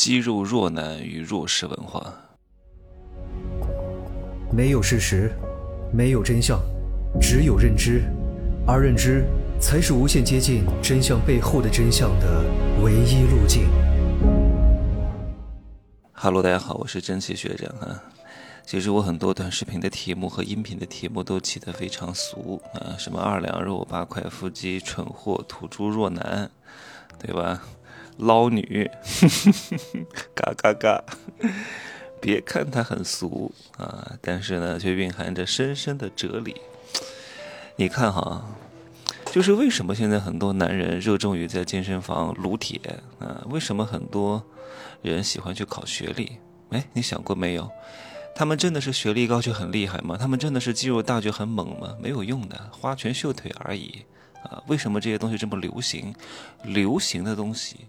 肌肉弱男与弱势文化。没有事实，没有真相，只有认知，而认知才是无限接近真相背后的真相的唯一路径。Hello，大家好，我是蒸汽学长啊。其实我很多短视频的题目和音频的题目都起得非常俗啊，什么二两肉、八块腹肌、蠢货、土猪弱男，对吧？捞女，嘎嘎嘎！别看它很俗啊，但是呢，却蕴含着深深的哲理。你看哈，就是为什么现在很多男人热衷于在健身房撸铁啊？为什么很多人喜欢去考学历？哎，你想过没有？他们真的是学历高就很厉害吗？他们真的是肌肉大就很猛吗？没有用的，花拳绣腿而已啊！为什么这些东西这么流行？流行的东西。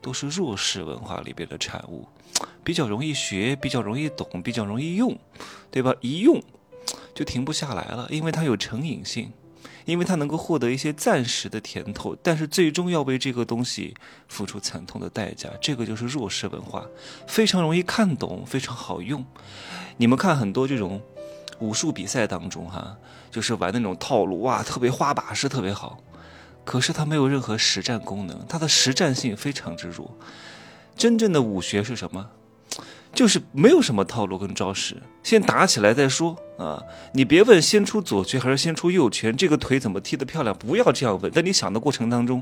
都是弱势文化里边的产物，比较容易学，比较容易懂，比较容易用，对吧？一用 就停不下来了，因为它有成瘾性，因为它能够获得一些暂时的甜头，但是最终要为这个东西付出惨痛的代价。这个就是弱势文化，非常容易看懂，非常好用。你们看很多这种武术比赛当中，哈，就是玩那种套路，哇，特别花把式，特别好。可是它没有任何实战功能，它的实战性非常之弱。真正的武学是什么？就是没有什么套路跟招式，先打起来再说啊！你别问先出左拳还是先出右拳，这个腿怎么踢得漂亮？不要这样问。在你想的过程当中，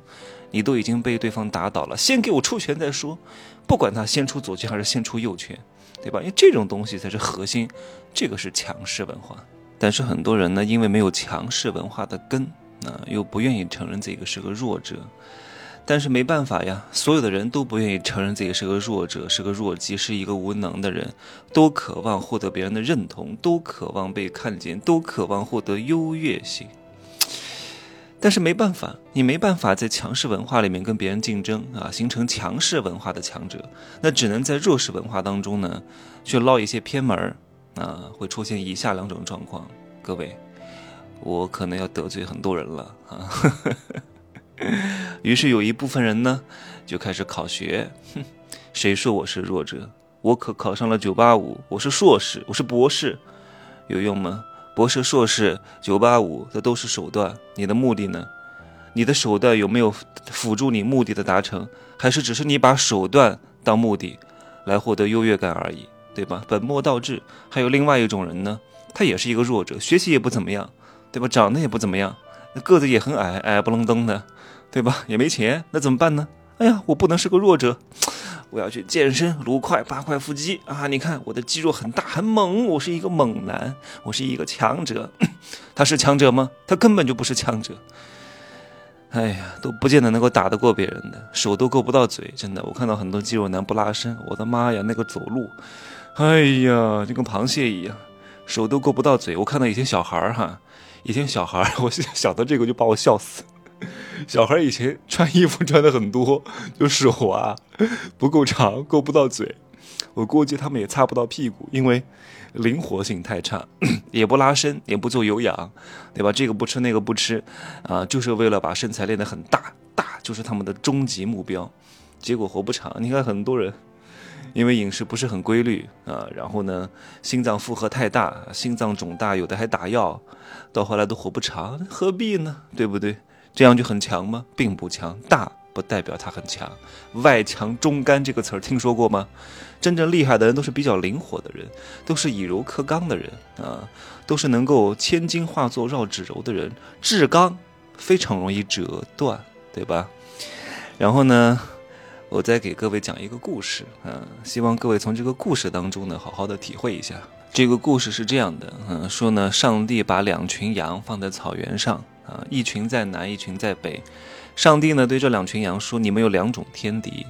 你都已经被对方打倒了。先给我出拳再说，不管他先出左拳还是先出右拳，对吧？因为这种东西才是核心，这个是强势文化。但是很多人呢，因为没有强势文化的根。啊，又不愿意承认自己是个弱者，但是没办法呀，所有的人都不愿意承认自己是个弱者，是个弱鸡，是一个无能的人，都渴望获得别人的认同，都渴望被看见，都渴望获得优越性。但是没办法，你没办法在强势文化里面跟别人竞争啊，形成强势文化的强者，那只能在弱势文化当中呢，去捞一些偏门儿啊，会出现以下两种状况，各位。我可能要得罪很多人了啊！于是有一部分人呢，就开始考学。哼，谁说我是弱者？我可考上了九八五，我是硕士，我是博士，有用吗？博士、硕士、九八五，这都是手段。你的目的呢？你的手段有没有辅助你目的的达成？还是只是你把手段当目的，来获得优越感而已？对吧？本末倒置。还有另外一种人呢，他也是一个弱者，学习也不怎么样。对吧？长得也不怎么样，那个子也很矮，矮不愣登的，对吧？也没钱，那怎么办呢？哎呀，我不能是个弱者，我要去健身，撸块八块腹肌啊！你看我的肌肉很大很猛，我是一个猛男，我是一个强者。他是强者吗？他根本就不是强者。哎呀，都不见得能够打得过别人的，手都够不到嘴，真的。我看到很多肌肉男不拉伸，我的妈呀，那个走路，哎呀，就跟螃蟹一样，手都够不到嘴。我看到有些小孩儿哈。以前小孩，我想到这个就把我笑死。小孩以前穿衣服穿的很多，就手啊不够长，够不到嘴。我估计他们也擦不到屁股，因为灵活性太差，也不拉伸，也不做有氧，对吧？这个不吃那个不吃，啊，就是为了把身材练得很大，大就是他们的终极目标。结果活不长。你看很多人。因为饮食不是很规律啊，然后呢，心脏负荷太大，心脏肿大，有的还打药，到后来都活不长，何必呢？对不对？这样就很强吗？并不强，大不代表他很强。外强中干这个词儿听说过吗？真正厉害的人都是比较灵活的人，都是以柔克刚的人啊，都是能够千金化作绕指柔的人。至刚非常容易折断，对吧？然后呢？我再给各位讲一个故事，嗯，希望各位从这个故事当中呢，好好的体会一下。这个故事是这样的，嗯，说呢，上帝把两群羊放在草原上，啊，一群在南，一群在北。上帝呢，对这两群羊说：“你们有两种天敌，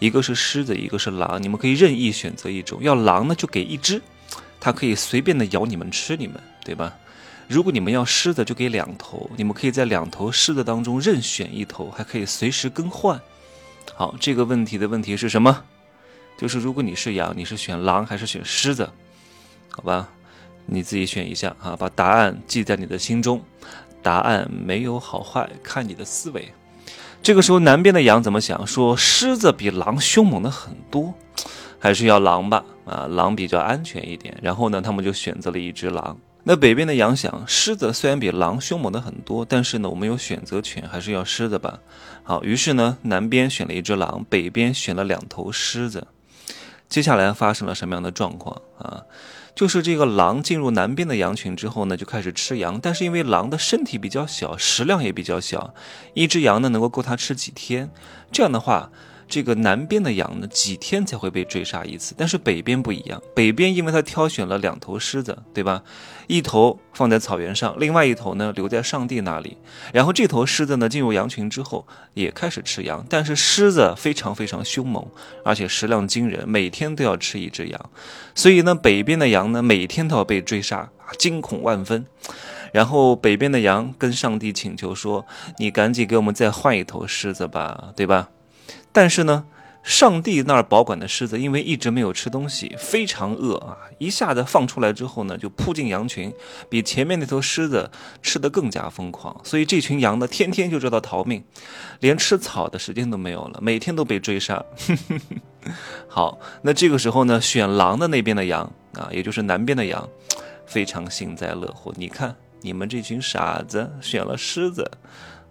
一个是狮子，一个是狼，你们可以任意选择一种。要狼呢，就给一只，它可以随便的咬你们，吃你们，对吧？如果你们要狮子，就给两头，你们可以在两头狮子当中任选一头，还可以随时更换。”好，这个问题的问题是什么？就是如果你是羊，你是选狼还是选狮子？好吧，你自己选一下啊，把答案记在你的心中。答案没有好坏，看你的思维。这个时候，南边的羊怎么想？说狮子比狼凶猛的很多，还是要狼吧？啊，狼比较安全一点。然后呢，他们就选择了一只狼。那北边的羊想，狮子虽然比狼凶猛的很多，但是呢，我们有选择权，还是要狮子吧？好，于是呢，南边选了一只狼，北边选了两头狮子。接下来发生了什么样的状况啊？就是这个狼进入南边的羊群之后呢，就开始吃羊。但是因为狼的身体比较小，食量也比较小，一只羊呢能够够它吃几天。这样的话。这个南边的羊呢，几天才会被追杀一次，但是北边不一样。北边因为他挑选了两头狮子，对吧？一头放在草原上，另外一头呢留在上帝那里。然后这头狮子呢进入羊群之后，也开始吃羊。但是狮子非常非常凶猛，而且食量惊人，每天都要吃一只羊。所以呢，北边的羊呢每天都要被追杀，惊恐万分。然后北边的羊跟上帝请求说：“你赶紧给我们再换一头狮子吧，对吧？”但是呢，上帝那儿保管的狮子因为一直没有吃东西，非常饿啊！一下子放出来之后呢，就扑进羊群，比前面那头狮子吃得更加疯狂。所以这群羊呢，天天就知道逃命，连吃草的时间都没有了，每天都被追杀。好，那这个时候呢，选狼的那边的羊啊，也就是南边的羊，非常幸灾乐祸。你看，你们这群傻子选了狮子，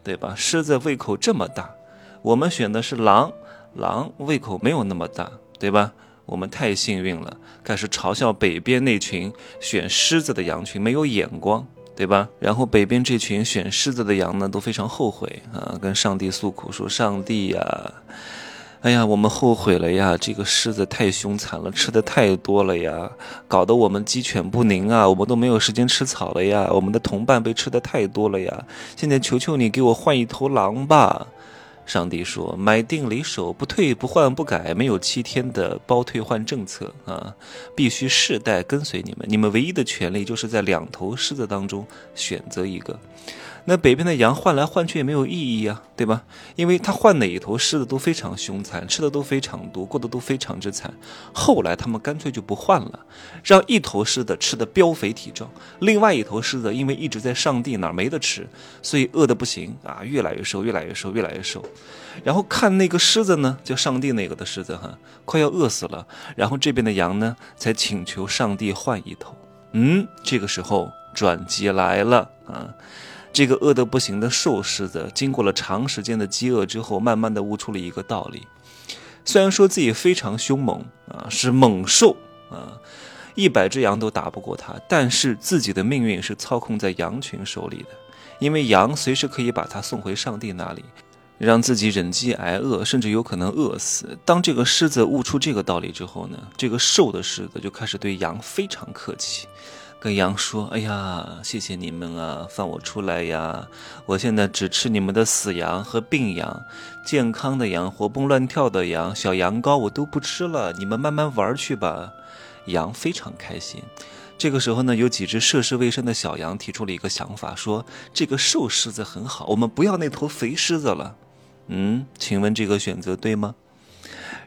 对吧？狮子胃口这么大。我们选的是狼，狼胃口没有那么大，对吧？我们太幸运了，开始嘲笑北边那群选狮子的羊群没有眼光，对吧？然后北边这群选狮子的羊呢，都非常后悔啊，跟上帝诉苦说：“上帝呀，哎呀，我们后悔了呀！这个狮子太凶残了，吃的太多了呀，搞得我们鸡犬不宁啊，我们都没有时间吃草了呀，我们的同伴被吃的太多了呀！现在求求你给我换一头狼吧！”上帝说：“买定离手，不退不换不改，没有七天的包退换政策啊！必须世代跟随你们，你们唯一的权利就是在两头狮子当中选择一个。”那北边的羊换来换去也没有意义啊，对吧？因为他换哪一头狮子都非常凶残，吃的都非常多，过得都非常之惨。后来他们干脆就不换了，让一头狮子吃的膘肥体壮，另外一头狮子因为一直在上帝那儿没得吃，所以饿得不行啊，越来越瘦，越来越瘦，越来越瘦。然后看那个狮子呢，叫上帝那个的狮子哈，快要饿死了。然后这边的羊呢，才请求上帝换一头。嗯，这个时候转机来了啊。这个饿得不行的瘦狮子，经过了长时间的饥饿之后，慢慢的悟出了一个道理：虽然说自己非常凶猛啊，是猛兽啊，一百只羊都打不过他，但是自己的命运是操控在羊群手里的，因为羊随时可以把他送回上帝那里，让自己忍饥挨饿，甚至有可能饿死。当这个狮子悟出这个道理之后呢，这个瘦的狮子就开始对羊非常客气。跟羊说：“哎呀，谢谢你们啊，放我出来呀！我现在只吃你们的死羊和病羊，健康的羊、活蹦乱跳的羊、小羊羔我都不吃了。你们慢慢玩去吧。”羊非常开心。这个时候呢，有几只涉世未深的小羊提出了一个想法，说：“这个瘦狮子很好，我们不要那头肥狮子了。”嗯，请问这个选择对吗？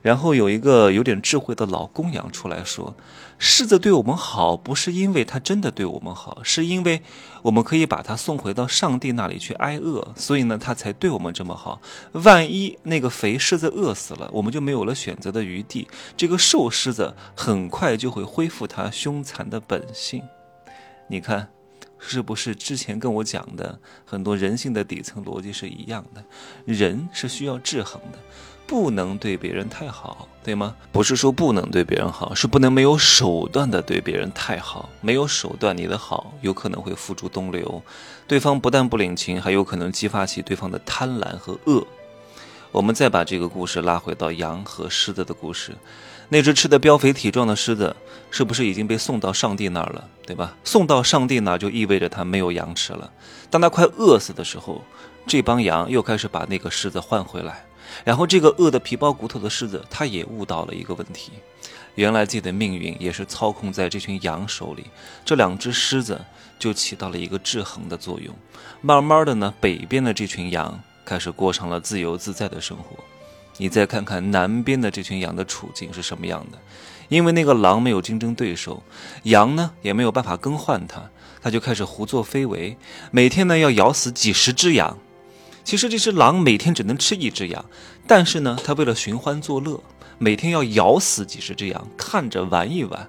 然后有一个有点智慧的老公羊出来说：“狮子对我们好，不是因为它真的对我们好，是因为我们可以把它送回到上帝那里去挨饿，所以呢，它才对我们这么好。万一那个肥狮子饿死了，我们就没有了选择的余地。这个瘦狮子很快就会恢复它凶残的本性。你看，是不是之前跟我讲的很多人性的底层逻辑是一样的？人是需要制衡的。”不能对别人太好，对吗？不是说不能对别人好，是不能没有手段的对别人太好。没有手段，你的好有可能会付诸东流，对方不但不领情，还有可能激发起对方的贪婪和恶。我们再把这个故事拉回到羊和狮子的故事，那只吃的膘肥体壮的狮子，是不是已经被送到上帝那儿了？对吧？送到上帝那儿就意味着它没有羊吃了。当它快饿死的时候，这帮羊又开始把那个狮子换回来。然后，这个饿得皮包骨头的狮子，他也悟到了一个问题：原来自己的命运也是操控在这群羊手里。这两只狮子就起到了一个制衡的作用。慢慢的呢，北边的这群羊开始过上了自由自在的生活。你再看看南边的这群羊的处境是什么样的？因为那个狼没有竞争对手，羊呢也没有办法更换它，它就开始胡作非为，每天呢要咬死几十只羊。其实这只狼每天只能吃一只羊，但是呢，它为了寻欢作乐，每天要咬死几十只羊，看着玩一玩。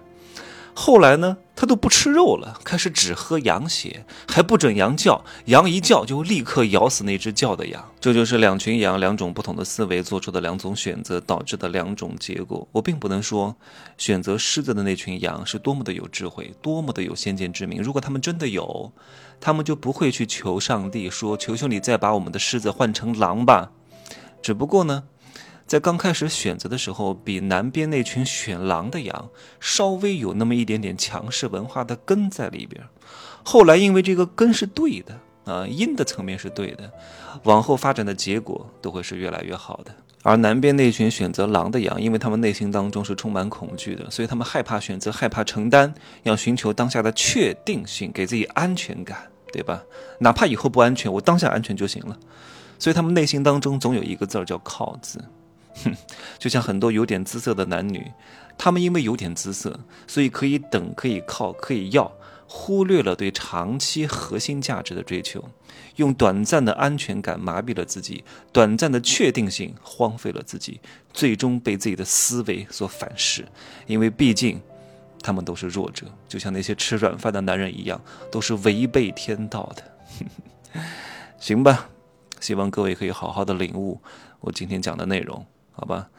后来呢，他都不吃肉了，开始只喝羊血，还不准羊叫，羊一叫就立刻咬死那只叫的羊。这就是两群羊两种不同的思维做出的两种选择导致的两种结果。我并不能说选择狮子的那群羊是多么的有智慧，多么的有先见之明。如果他们真的有，他们就不会去求上帝说：“求求你再把我们的狮子换成狼吧。”只不过呢。在刚开始选择的时候，比南边那群选狼的羊稍微有那么一点点强势文化的根在里边。后来因为这个根是对的啊，阴的层面是对的，往后发展的结果都会是越来越好的。而南边那群选择狼的羊，因为他们内心当中是充满恐惧的，所以他们害怕选择，害怕承担，要寻求当下的确定性，给自己安全感，对吧？哪怕以后不安全，我当下安全就行了。所以他们内心当中总有一个字儿叫“靠”字。哼，就像很多有点姿色的男女，他们因为有点姿色，所以可以等，可以靠，可以要，忽略了对长期核心价值的追求，用短暂的安全感麻痹了自己，短暂的确定性荒废了自己，最终被自己的思维所反噬。因为毕竟，他们都是弱者，就像那些吃软饭的男人一样，都是违背天道的。行吧，希望各位可以好好的领悟我今天讲的内容。好吧。